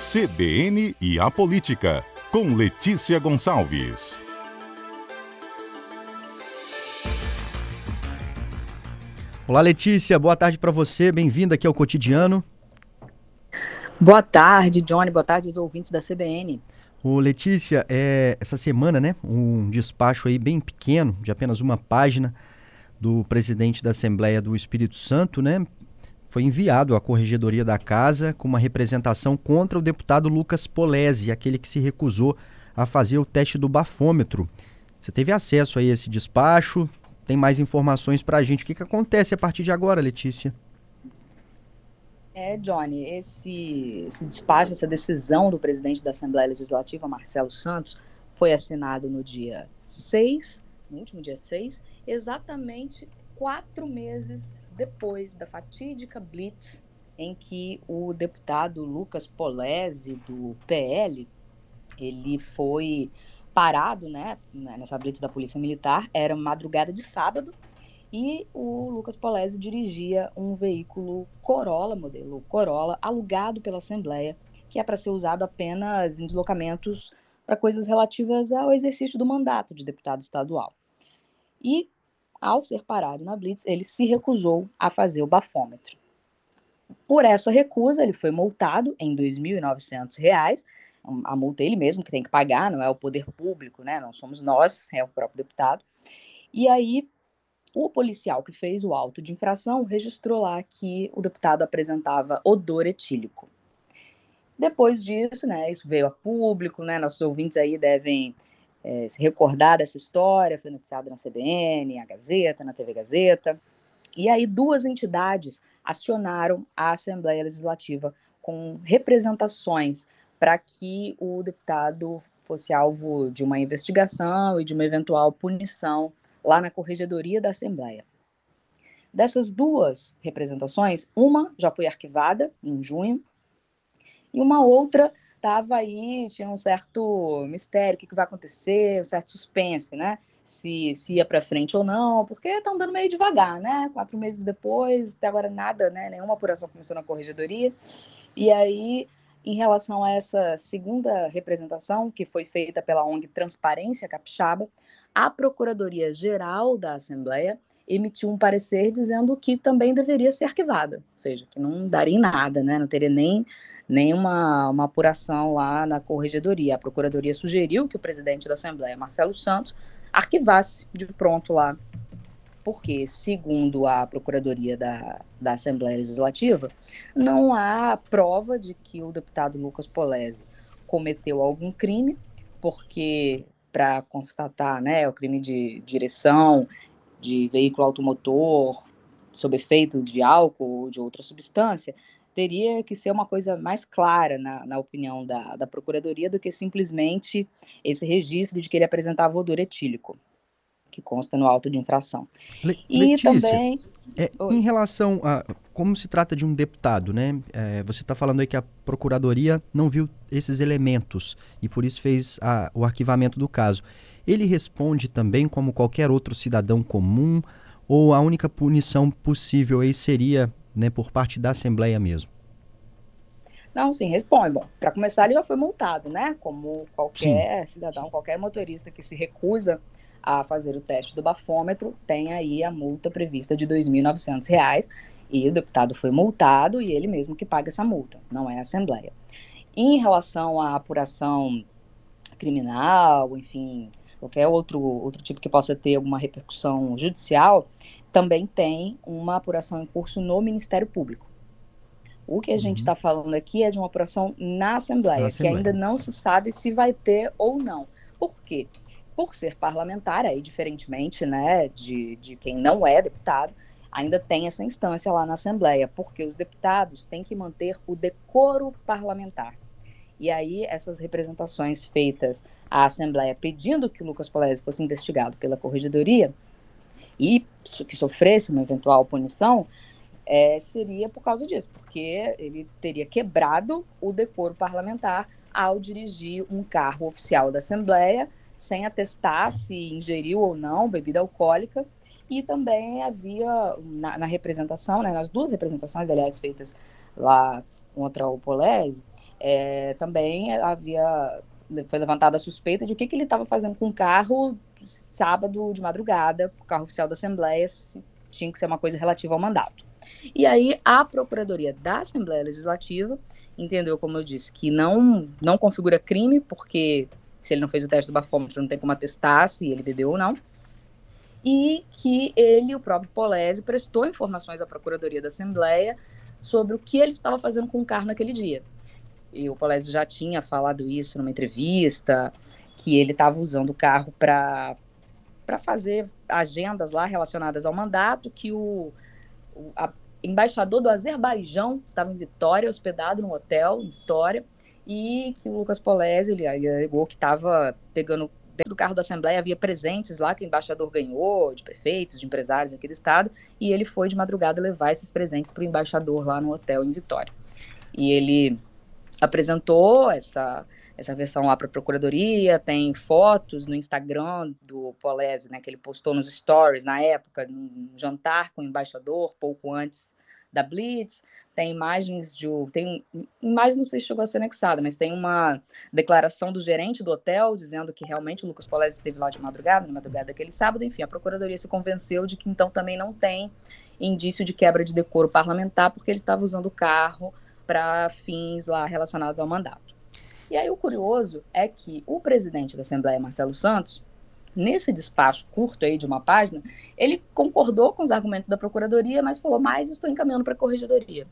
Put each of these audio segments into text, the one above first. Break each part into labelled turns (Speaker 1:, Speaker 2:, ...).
Speaker 1: CBN e a Política, com Letícia Gonçalves.
Speaker 2: Olá, Letícia, boa tarde para você, bem-vinda aqui ao Cotidiano.
Speaker 3: Boa tarde, Johnny, boa tarde aos ouvintes da CBN.
Speaker 2: O Letícia, é, essa semana, né, um despacho aí bem pequeno, de apenas uma página, do presidente da Assembleia do Espírito Santo, né, foi enviado à Corregedoria da Casa com uma representação contra o deputado Lucas Polese, aquele que se recusou a fazer o teste do bafômetro. Você teve acesso a esse despacho? Tem mais informações para a gente? O que, que acontece a partir de agora, Letícia?
Speaker 3: É, Johnny, esse, esse despacho, essa decisão do presidente da Assembleia Legislativa, Marcelo Santos, foi assinado no dia 6, no último dia 6, exatamente quatro meses depois da fatídica blitz em que o deputado Lucas Polese, do PL, ele foi parado, né, nessa blitz da Polícia Militar, era madrugada de sábado, e o Lucas Polese dirigia um veículo Corolla, modelo Corolla, alugado pela Assembleia, que é para ser usado apenas em deslocamentos para coisas relativas ao exercício do mandato de deputado estadual. E ao ser parado na blitz, ele se recusou a fazer o bafômetro. Por essa recusa, ele foi multado em R$ 2.900. A multa é ele mesmo que tem que pagar, não é o poder público, né? Não somos nós, é o próprio deputado. E aí, o policial que fez o auto de infração registrou lá que o deputado apresentava odor etílico. Depois disso, né, isso veio a público, né, nossos ouvintes aí devem é, se recordar dessa história, foi noticiado na CBN, na Gazeta, na TV Gazeta. E aí duas entidades acionaram a Assembleia Legislativa com representações para que o deputado fosse alvo de uma investigação e de uma eventual punição lá na Corregedoria da Assembleia. Dessas duas representações, uma já foi arquivada em junho e uma outra estava aí, tinha um certo mistério, o que, que vai acontecer, um certo suspense, né? Se, se ia para frente ou não, porque estão andando meio devagar, né? Quatro meses depois, até agora nada, né? Nenhuma apuração começou na corregedoria. E aí, em relação a essa segunda representação, que foi feita pela ONG Transparência Capixaba, a Procuradoria Geral da Assembleia emitiu um parecer dizendo que também deveria ser arquivada, ou seja, que não daria em nada, né? Não teria nem nenhuma uma apuração lá na corregedoria. A procuradoria sugeriu que o presidente da Assembleia, Marcelo Santos, arquivasse de pronto lá, porque, segundo a procuradoria da, da Assembleia Legislativa, não há prova de que o deputado Lucas Polese cometeu algum crime, porque para constatar né, o crime de direção de veículo automotor sob efeito de álcool ou de outra substância, teria que ser uma coisa mais clara, na, na opinião da, da Procuradoria, do que simplesmente esse registro de que ele apresentava odor etílico, que consta no auto de infração.
Speaker 2: Le e Letícia, também. É, em relação a como se trata de um deputado, né? É, você está falando aí que a Procuradoria não viu esses elementos e por isso fez a, o arquivamento do caso. Ele responde também como qualquer outro cidadão comum ou a única punição possível aí seria né, por parte da Assembleia mesmo?
Speaker 3: Não, sim, responde. Bom, para começar, ele já foi multado, né? Como qualquer sim. cidadão, qualquer motorista que se recusa a fazer o teste do bafômetro, tem aí a multa prevista de R$ 2.900 e o deputado foi multado e ele mesmo que paga essa multa, não é a Assembleia. Em relação à apuração criminal, enfim, qualquer outro, outro tipo que possa ter alguma repercussão judicial, também tem uma apuração em curso no Ministério Público. O que a uhum. gente está falando aqui é de uma apuração na Assembleia, na Assembleia, que ainda não se sabe se vai ter ou não. Por quê? Por ser parlamentar, aí, diferentemente né, de, de quem não é deputado, ainda tem essa instância lá na Assembleia, porque os deputados têm que manter o decoro parlamentar. E aí, essas representações feitas à Assembleia pedindo que o Lucas Polese fosse investigado pela Corregedoria e que sofresse uma eventual punição, é, seria por causa disso, porque ele teria quebrado o decoro parlamentar ao dirigir um carro oficial da Assembleia sem atestar se ingeriu ou não bebida alcoólica. E também havia na, na representação, né, nas duas representações, aliás, feitas lá contra o Polese, é, também havia foi levantada a suspeita de o que, que ele estava fazendo com o carro sábado de madrugada, o carro oficial da Assembleia, tinha que ser uma coisa relativa ao mandato. E aí a Procuradoria da Assembleia Legislativa entendeu, como eu disse, que não, não configura crime, porque se ele não fez o teste do bafômetro, não tem como atestar se ele bebeu ou não. E que ele, o próprio Polese, prestou informações à Procuradoria da Assembleia sobre o que ele estava fazendo com o carro naquele dia. E o Polese já tinha falado isso numa entrevista, que ele estava usando o carro para fazer agendas lá relacionadas ao mandato, que o, o embaixador do Azerbaijão estava em Vitória, hospedado num hotel em Vitória, e que o Lucas Polese ele alegou que estava pegando dentro do carro da Assembleia havia presentes lá que o embaixador ganhou, de prefeitos, de empresários aqui do estado, e ele foi de madrugada levar esses presentes para o embaixador lá no hotel em Vitória. E ele apresentou essa, essa versão lá para a Procuradoria, tem fotos no Instagram do Polese, né, que ele postou nos stories na época, num jantar com o embaixador, pouco antes da Blitz, tem imagens de. Tem imagem, não sei se chegou a ser anexada, mas tem uma declaração do gerente do hotel dizendo que realmente o Lucas Polese esteve lá de madrugada, na madrugada daquele sábado. Enfim, a Procuradoria se convenceu de que então também não tem indício de quebra de decoro parlamentar, porque ele estava usando o carro para fins lá relacionados ao mandato. E aí o curioso é que o presidente da Assembleia, Marcelo Santos, nesse despacho curto aí de uma página, ele concordou com os argumentos da Procuradoria, mas falou, mas estou encaminhando para a Corregedoria.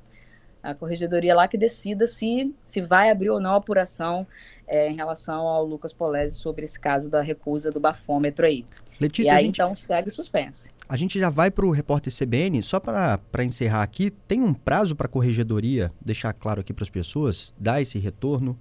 Speaker 3: A Corregedoria lá que decida se, se vai abrir ou não a apuração é, em relação ao Lucas Polese sobre esse caso da recusa do bafômetro aí. Letícia, e aí, gente, então, segue suspense.
Speaker 2: A gente já vai para o repórter CBN, só para encerrar aqui, tem um prazo para a Corregedoria, deixar claro aqui para as pessoas, dar esse retorno?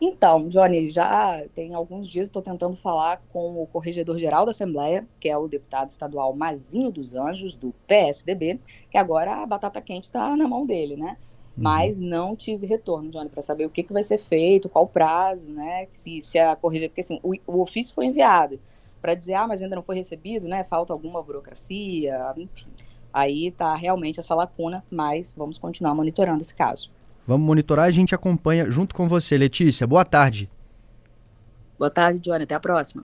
Speaker 3: Então, Johnny, já tem alguns dias estou tentando falar com o corregedor-geral da Assembleia, que é o deputado estadual Mazinho dos Anjos, do PSDB, que agora a batata quente está na mão dele, né? Uhum. Mas não tive retorno, Johnny, para saber o que, que vai ser feito, qual o prazo, né? Se, se a corregedoria. Porque assim, o, o ofício foi enviado para dizer, ah, mas ainda não foi recebido, né? Falta alguma burocracia, enfim. Aí está realmente essa lacuna, mas vamos continuar monitorando esse caso.
Speaker 2: Vamos monitorar, a gente acompanha junto com você. Letícia, boa tarde.
Speaker 3: Boa tarde, Johnny. Até a próxima.